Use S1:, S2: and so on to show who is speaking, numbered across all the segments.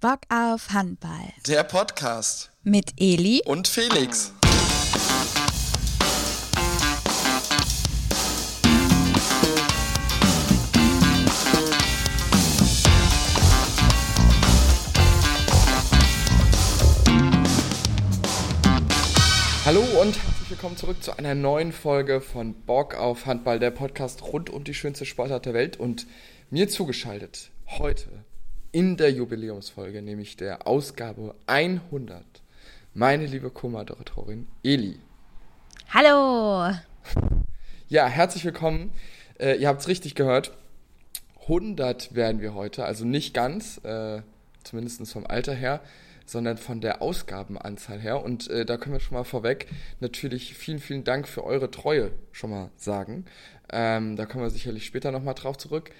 S1: Bock auf Handball.
S2: Der Podcast
S1: Mit Eli
S2: und Felix. Hallo und herzlich willkommen zurück zu einer neuen Folge von Bock auf Handball, der Podcast rund um die schönste Sportart der Welt und mir zugeschaltet heute in der Jubiläumsfolge, nämlich der Ausgabe 100, meine liebe Co-Moderatorin Eli.
S1: Hallo.
S2: Ja, herzlich willkommen. Äh, ihr habt es richtig gehört. 100 werden wir heute, also nicht ganz, äh, zumindest vom Alter her, sondern von der Ausgabenanzahl her. Und äh, da können wir schon mal vorweg natürlich vielen, vielen Dank für eure Treue schon mal sagen. Ähm, da kommen wir sicherlich später nochmal drauf zurück.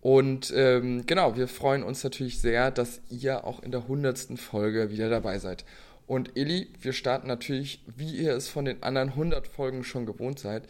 S2: Und ähm, genau, wir freuen uns natürlich sehr, dass ihr auch in der hundertsten Folge wieder dabei seid. Und Eli, wir starten natürlich, wie ihr es von den anderen 100 Folgen schon gewohnt seid,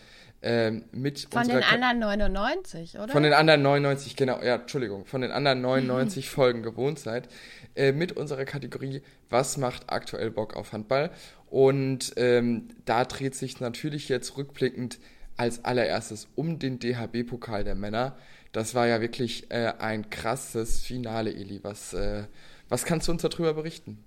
S2: ähm, mit
S1: Von den anderen 99, oder?
S2: Von den anderen 99, genau, ja, Entschuldigung, von den anderen 99 Folgen gewohnt seid, äh, mit unserer Kategorie Was macht aktuell Bock auf Handball? Und ähm, da dreht sich natürlich jetzt rückblickend als allererstes um den DHB-Pokal der Männer. Das war ja wirklich äh, ein krasses Finale, Eli. Was, äh, was kannst du uns darüber berichten?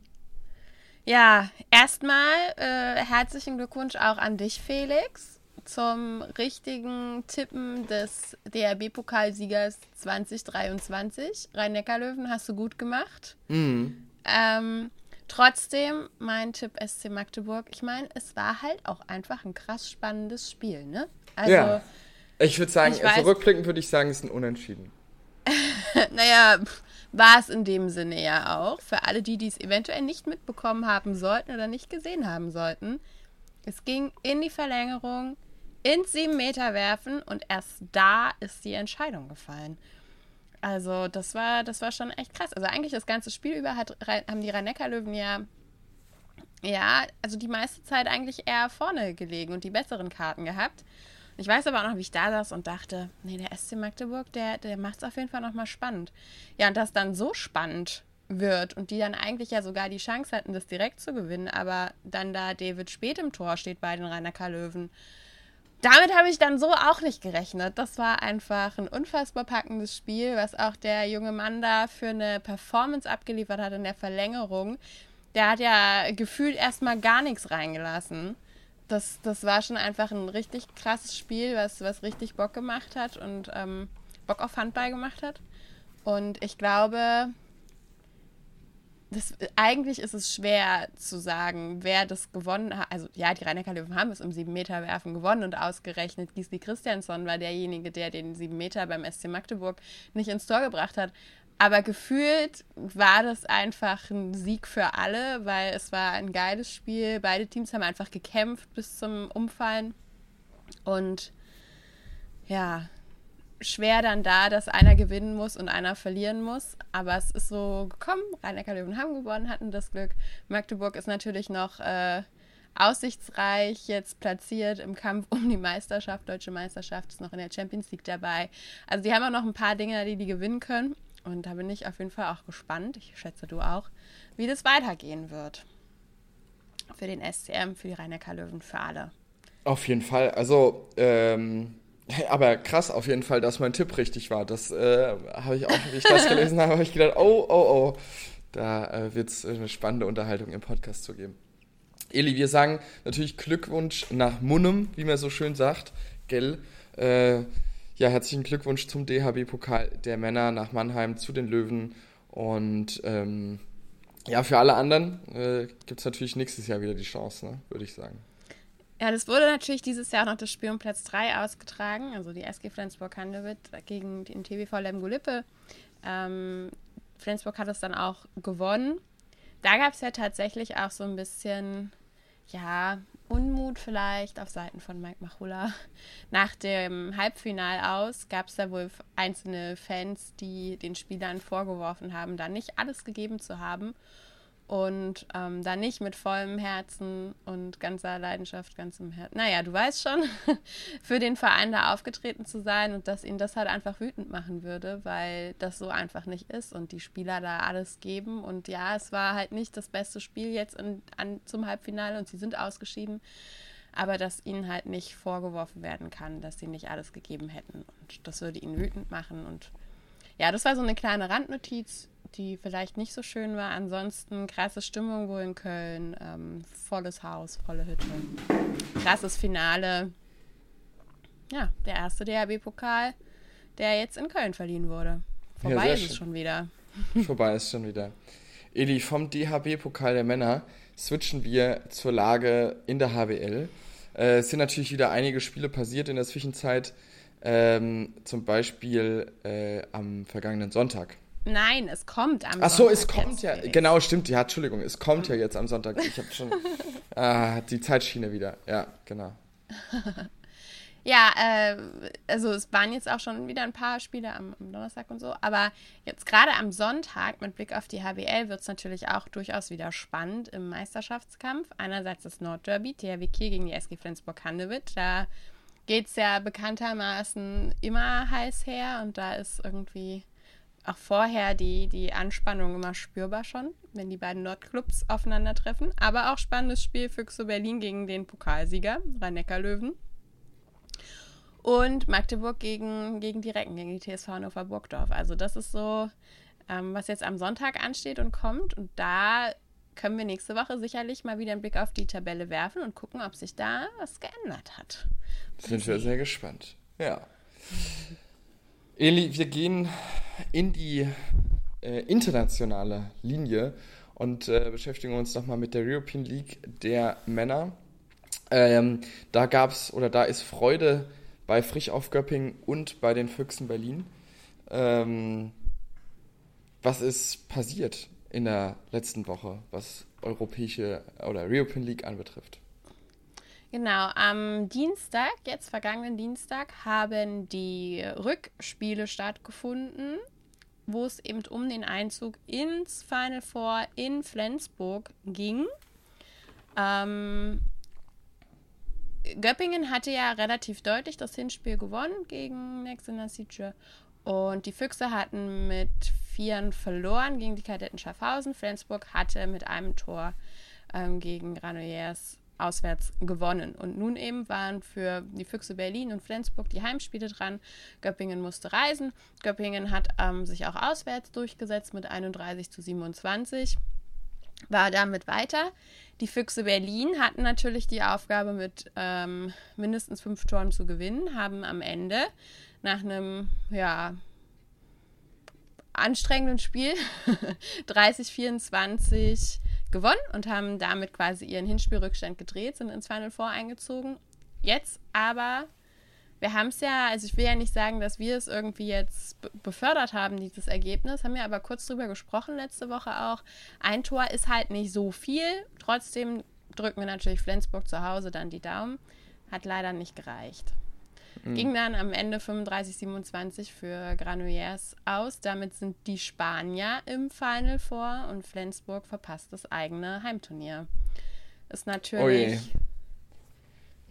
S1: Ja, erstmal äh, herzlichen Glückwunsch auch an dich, Felix, zum richtigen Tippen des DRB-Pokalsiegers 2023. Rhein-Neckar-Löwen hast du gut gemacht.
S2: Mhm.
S1: Ähm, trotzdem, mein Tipp SC Magdeburg. Ich meine, es war halt auch einfach ein krass spannendes Spiel, ne?
S2: Also, ja. Ich würde sagen, ich also rückblickend würde ich sagen, es ist ein Unentschieden.
S1: naja, war es in dem Sinne ja auch. Für alle die, die es eventuell nicht mitbekommen haben sollten oder nicht gesehen haben sollten. Es ging in die Verlängerung, ins 7 Meter werfen und erst da ist die Entscheidung gefallen. Also das war, das war schon echt krass. Also eigentlich das ganze Spiel über hat, haben die Rhein-Neckar-Löwen ja, ja, also die meiste Zeit eigentlich eher vorne gelegen und die besseren Karten gehabt. Ich weiß aber auch noch, wie ich da saß und dachte, nee, der SC Magdeburg, der, der macht es auf jeden Fall nochmal spannend. Ja, und das dann so spannend wird und die dann eigentlich ja sogar die Chance hatten, das direkt zu gewinnen, aber dann da David spät im Tor steht bei den Rainer Löwen. Damit habe ich dann so auch nicht gerechnet. Das war einfach ein unfassbar packendes Spiel, was auch der junge Mann da für eine Performance abgeliefert hat in der Verlängerung. Der hat ja gefühlt erstmal gar nichts reingelassen das, das war schon einfach ein richtig krasses Spiel, was, was richtig Bock gemacht hat und ähm, Bock auf Handball gemacht hat. Und ich glaube, das, eigentlich ist es schwer zu sagen, wer das gewonnen hat. Also ja, die rhein löwen haben es im 7-Meter-Werfen gewonnen und ausgerechnet Gisli Christiansson war derjenige, der den 7 Meter beim SC Magdeburg nicht ins Tor gebracht hat. Aber gefühlt war das einfach ein Sieg für alle, weil es war ein geiles Spiel. Beide Teams haben einfach gekämpft bis zum Umfallen. Und ja, schwer dann da, dass einer gewinnen muss und einer verlieren muss. Aber es ist so gekommen. Rhein-Neckar-Löwen haben gewonnen, hatten das Glück. Magdeburg ist natürlich noch äh, aussichtsreich jetzt platziert im Kampf um die Meisterschaft. Deutsche Meisterschaft ist noch in der Champions League dabei. Also die haben auch noch ein paar Dinge, die die gewinnen können. Und da bin ich auf jeden Fall auch gespannt, ich schätze du auch, wie das weitergehen wird. Für den SCM, für die rhein löwen für alle.
S2: Auf jeden Fall. Also, ähm, aber krass auf jeden Fall, dass mein Tipp richtig war. Das äh, habe ich auch, wie ich das gelesen habe, habe ich gedacht, oh, oh, oh. Da äh, wird es eine spannende Unterhaltung im Podcast zu geben. Eli, wir sagen natürlich Glückwunsch nach Munnem, wie man so schön sagt. Gell? Äh, ja, herzlichen Glückwunsch zum DHB-Pokal der Männer nach Mannheim zu den Löwen. Und ähm, ja, für alle anderen äh, gibt es natürlich nächstes Jahr wieder die Chance, ne? würde ich sagen.
S1: Ja, das wurde natürlich dieses Jahr noch das Spiel um Platz 3 ausgetragen, also die SG Flensburg-Handewitt gegen den TBV Lemgo-Lippe. Ähm, Flensburg hat es dann auch gewonnen. Da gab es ja tatsächlich auch so ein bisschen, ja, Unmut vielleicht auf Seiten von Mike Machula. Nach dem Halbfinal aus gab es da wohl einzelne Fans, die den Spielern vorgeworfen haben, da nicht alles gegeben zu haben. Und ähm, da nicht mit vollem Herzen und ganzer Leidenschaft, ganzem Herzen, naja, du weißt schon, für den Verein da aufgetreten zu sein und dass ihn das halt einfach wütend machen würde, weil das so einfach nicht ist und die Spieler da alles geben. Und ja, es war halt nicht das beste Spiel jetzt in, an, zum Halbfinale und sie sind ausgeschieden, aber dass ihnen halt nicht vorgeworfen werden kann, dass sie nicht alles gegeben hätten. Und das würde ihn wütend machen und ja, das war so eine kleine Randnotiz die vielleicht nicht so schön war. Ansonsten krasse Stimmung wohl in Köln, ähm, volles Haus, volle Hütte. Krasses Finale. Ja, der erste DHB-Pokal, der jetzt in Köln verliehen wurde. Vorbei ja, ist es schon wieder.
S2: Vorbei ist schon wieder. Eli, vom DHB-Pokal der Männer switchen wir zur Lage in der HBL. Äh, es sind natürlich wieder einige Spiele passiert in der Zwischenzeit. Ähm, zum Beispiel äh, am vergangenen Sonntag
S1: Nein, es kommt
S2: am Ach so, Sonntag. Ach es kommt ja. Genau, stimmt. Ja, Entschuldigung, es kommt ja jetzt am Sonntag. Ich habe schon ah, die Zeitschiene wieder. Ja, genau.
S1: ja, äh, also es waren jetzt auch schon wieder ein paar Spiele am, am Donnerstag und so. Aber jetzt gerade am Sonntag mit Blick auf die HBL wird es natürlich auch durchaus wieder spannend im Meisterschaftskampf. Einerseits das Nordderby, THW Kiel gegen die SG Flensburg-Handewitt. Da geht es ja bekanntermaßen immer heiß her und da ist irgendwie auch vorher die, die Anspannung immer spürbar schon, wenn die beiden Nordclubs aufeinandertreffen. Aber auch spannendes Spiel Füchse Berlin gegen den Pokalsieger, Rhein-Neckar-Löwen. Und Magdeburg gegen, gegen die Recken, gegen die TSV Hannover Burgdorf. Also das ist so, ähm, was jetzt am Sonntag ansteht und kommt. Und da können wir nächste Woche sicherlich mal wieder einen Blick auf die Tabelle werfen und gucken, ob sich da was geändert hat.
S2: Sind wir sehr gespannt. Ja. Eli, wir gehen in die äh, internationale Linie und äh, beschäftigen uns nochmal mit der European League der Männer. Ähm, da gab's oder da ist Freude bei Frisch auf Göppingen und bei den Füchsen Berlin. Ähm, was ist passiert in der letzten Woche, was europäische oder European League anbetrifft?
S1: Genau, am Dienstag, jetzt vergangenen Dienstag, haben die Rückspiele stattgefunden, wo es eben um den Einzug ins Final Four in Flensburg ging. Ähm, Göppingen hatte ja relativ deutlich das Hinspiel gewonnen gegen Nexena Siege. Und die Füchse hatten mit Vieren verloren gegen die Kadetten Schaffhausen. Flensburg hatte mit einem Tor ähm, gegen Granollers auswärts gewonnen. Und nun eben waren für die Füchse Berlin und Flensburg die Heimspiele dran. Göppingen musste reisen. Göppingen hat ähm, sich auch auswärts durchgesetzt mit 31 zu 27 war damit weiter. Die Füchse Berlin hatten natürlich die Aufgabe, mit ähm, mindestens fünf Toren zu gewinnen, haben am Ende nach einem, ja, anstrengenden Spiel 30-24 gewonnen und haben damit quasi ihren Hinspielrückstand gedreht, sind ins Final Four eingezogen. Jetzt aber, wir haben es ja, also ich will ja nicht sagen, dass wir es irgendwie jetzt befördert haben, dieses Ergebnis, haben wir aber kurz drüber gesprochen letzte Woche auch. Ein Tor ist halt nicht so viel, trotzdem drücken wir natürlich Flensburg zu Hause dann die Daumen. Hat leider nicht gereicht. Mhm. Ging dann am Ende 35-27 für Granollers aus. Damit sind die Spanier im Final vor und Flensburg verpasst das eigene Heimturnier. Ist natürlich. Oh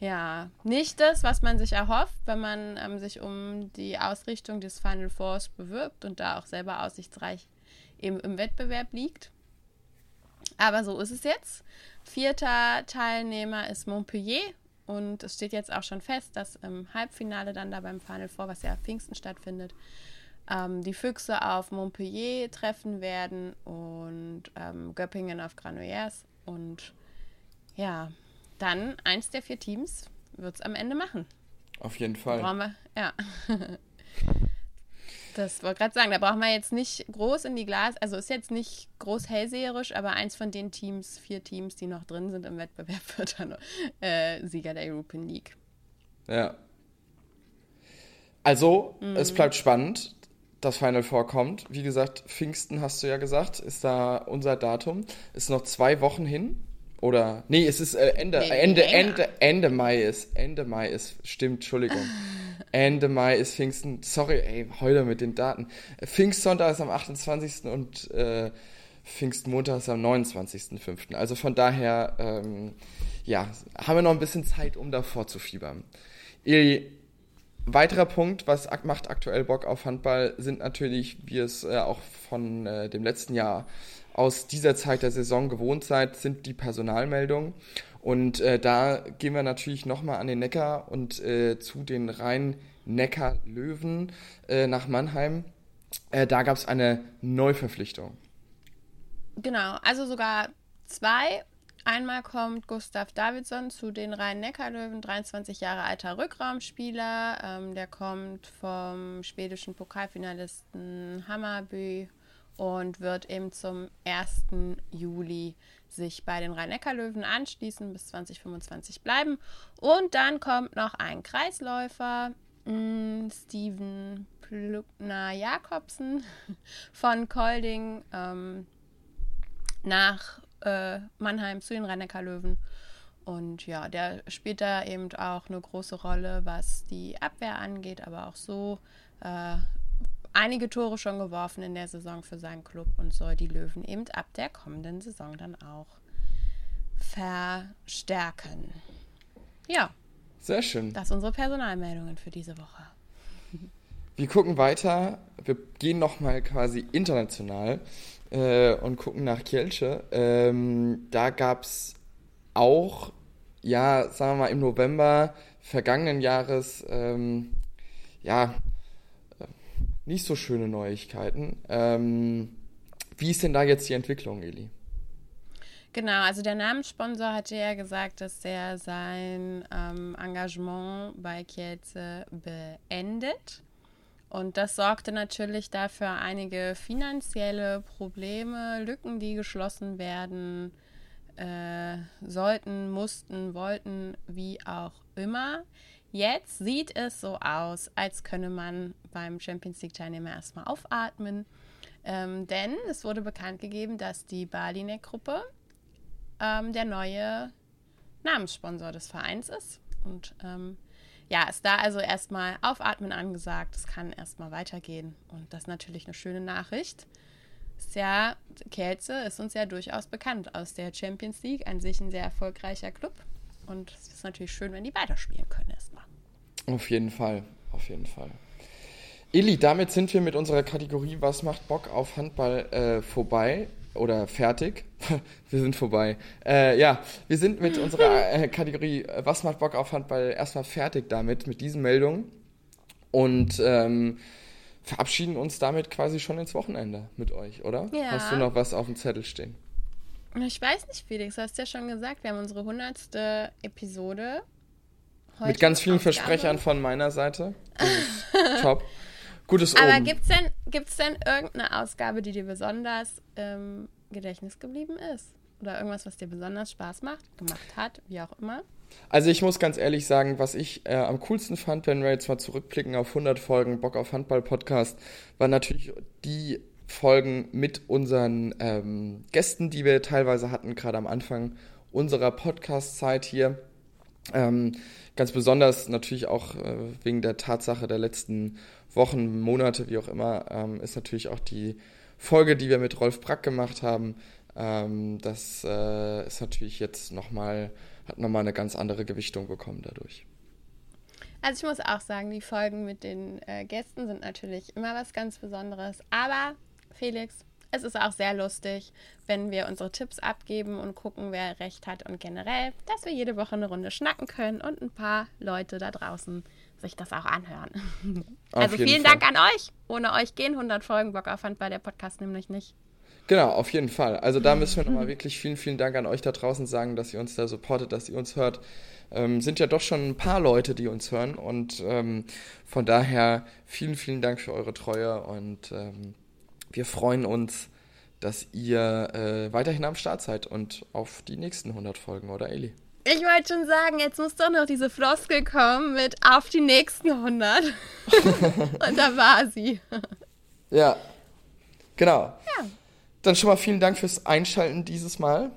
S1: ja, nicht das, was man sich erhofft, wenn man ähm, sich um die Ausrichtung des Final Fours bewirbt und da auch selber aussichtsreich eben im Wettbewerb liegt. Aber so ist es jetzt. Vierter Teilnehmer ist Montpellier und es steht jetzt auch schon fest, dass im Halbfinale dann da beim Final Four, was ja Pfingsten stattfindet, ähm, die Füchse auf Montpellier treffen werden und ähm, Göppingen auf Granollers. Und ja, dann eins der vier Teams wird es am Ende machen.
S2: Auf jeden Fall.
S1: Brauchen wir, ja. Das wollte gerade sagen, da braucht man jetzt nicht groß in die Glas, also ist jetzt nicht groß hellseherisch, aber eins von den Teams, vier Teams, die noch drin sind im Wettbewerb, wird dann äh, Sieger der European League.
S2: Ja. Also, mhm. es bleibt spannend. Das Final vorkommt. Wie gesagt, Pfingsten hast du ja gesagt, ist da unser Datum. Ist noch zwei Wochen hin. Oder, nee, es ist äh, Ende, nee, Ende, Ende, Ende Mai ist, Ende Mai ist, stimmt, Entschuldigung. Ende Mai ist Pfingsten, sorry, ey, heute mit den Daten. Pfingstsonntag ist am 28. und äh, Pfingstmontag ist am 29.05. Also von daher, ähm, ja, haben wir noch ein bisschen Zeit, um davor zu fiebern. Eli, weiterer Punkt, was macht aktuell Bock auf Handball, sind natürlich, wie es äh, auch von äh, dem letzten Jahr aus dieser Zeit der Saison gewohnt seid, sind die Personalmeldungen. Und äh, da gehen wir natürlich nochmal an den Neckar und äh, zu den Rhein-Neckar-Löwen äh, nach Mannheim. Äh, da gab es eine Neuverpflichtung.
S1: Genau, also sogar zwei. Einmal kommt Gustav Davidsson zu den Rhein-Neckar-Löwen, 23 Jahre alter Rückraumspieler. Ähm, der kommt vom schwedischen Pokalfinalisten Hammarby und wird eben zum 1. Juli sich bei den Rhein-Neckar-Löwen anschließen, bis 2025 bleiben. Und dann kommt noch ein Kreisläufer, mm, Steven Plugner Jakobsen von Kolding ähm, nach äh, Mannheim zu den rhein löwen Und ja, der spielt da eben auch eine große Rolle, was die Abwehr angeht, aber auch so äh, einige Tore schon geworfen in der Saison für seinen Club und soll die Löwen eben ab der kommenden Saison dann auch verstärken. Ja.
S2: Sehr schön.
S1: Das sind unsere Personalmeldungen für diese Woche.
S2: Wir gucken weiter. Wir gehen nochmal quasi international äh, und gucken nach Kielce. Ähm, da gab es auch, ja, sagen wir mal, im November vergangenen Jahres, ähm, ja, nicht so schöne Neuigkeiten. Ähm, wie ist denn da jetzt die Entwicklung, Eli?
S1: Genau, also der Namenssponsor hatte ja gesagt, dass er sein ähm, Engagement bei Kielce beendet. Und das sorgte natürlich dafür einige finanzielle Probleme, Lücken, die geschlossen werden äh, sollten, mussten, wollten, wie auch immer. Jetzt sieht es so aus, als könne man beim Champions League-Teilnehmer erstmal aufatmen. Ähm, denn es wurde bekannt gegeben, dass die Balinek-Gruppe ähm, der neue Namenssponsor des Vereins ist. Und ähm, ja, ist da also erstmal Aufatmen angesagt. Es kann erstmal weitergehen. Und das ist natürlich eine schöne Nachricht. Ist Kelze ist uns ja durchaus bekannt aus der Champions League, an sich ein sehr erfolgreicher Club. Und es ist natürlich schön, wenn die weiterspielen können erstmal.
S2: Auf jeden Fall, auf jeden Fall. Eli, damit sind wir mit unserer Kategorie Was macht Bock auf Handball äh, vorbei oder fertig. wir sind vorbei. Äh, ja, wir sind mit unserer äh, Kategorie äh, Was macht Bock auf Handball erstmal fertig damit, mit diesen Meldungen. Und ähm, verabschieden uns damit quasi schon ins Wochenende mit euch, oder? Ja. Hast du noch was auf dem Zettel stehen?
S1: Ich weiß nicht, Felix, du hast ja schon gesagt, wir haben unsere hundertste Episode.
S2: Heute mit ganz vielen Versprechern von meiner Seite. Top. Gutes
S1: Oben. Aber gibt es denn, gibt's denn irgendeine Ausgabe, die dir besonders im Gedächtnis geblieben ist? Oder irgendwas, was dir besonders Spaß macht, gemacht hat, wie auch immer?
S2: Also ich muss ganz ehrlich sagen, was ich äh, am coolsten fand, wenn wir jetzt mal zurückblicken auf 100 Folgen Bock auf Handball Podcast, waren natürlich die Folgen mit unseren ähm, Gästen, die wir teilweise hatten, gerade am Anfang unserer Podcast-Zeit hier. Ähm, ganz besonders natürlich auch äh, wegen der Tatsache der letzten Wochen, Monate, wie auch immer, ähm, ist natürlich auch die Folge, die wir mit Rolf Brack gemacht haben. Ähm, das äh, ist natürlich jetzt nochmal, hat nochmal eine ganz andere Gewichtung bekommen dadurch.
S1: Also ich muss auch sagen, die Folgen mit den äh, Gästen sind natürlich immer was ganz Besonderes. Aber Felix, es ist auch sehr lustig, wenn wir unsere Tipps abgeben und gucken, wer recht hat und generell, dass wir jede Woche eine Runde schnacken können und ein paar Leute da draußen sich das auch anhören. Auf also vielen Fall. Dank an euch. Ohne euch gehen 100 Folgen Bock auf Handball, der Podcast nämlich nicht.
S2: Genau, auf jeden Fall. Also da müssen wir nochmal wirklich vielen, vielen Dank an euch da draußen sagen, dass ihr uns da supportet, dass ihr uns hört. Ähm, sind ja doch schon ein paar Leute, die uns hören und ähm, von daher vielen, vielen Dank für eure Treue und ähm, wir freuen uns, dass ihr äh, weiterhin am Start seid und auf die nächsten 100 Folgen, oder Eli?
S1: Ich wollte schon sagen, jetzt muss doch noch diese Floskel kommen mit auf die nächsten 100. und da war sie.
S2: ja, genau. Ja. Dann schon mal vielen Dank fürs Einschalten dieses Mal.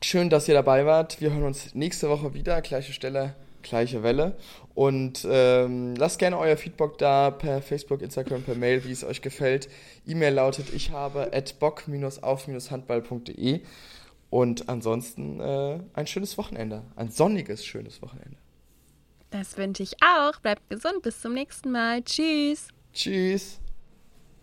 S2: Schön, dass ihr dabei wart. Wir hören uns nächste Woche wieder, gleiche Stelle, gleiche Welle. Und ähm, lasst gerne euer Feedback da per Facebook, Instagram, per Mail, wie es euch gefällt. E-Mail lautet ich habe at bock-auf-handball.de. Und ansonsten äh, ein schönes Wochenende. Ein sonniges, schönes Wochenende.
S1: Das wünsche ich auch. Bleibt gesund. Bis zum nächsten Mal. Tschüss.
S2: Tschüss.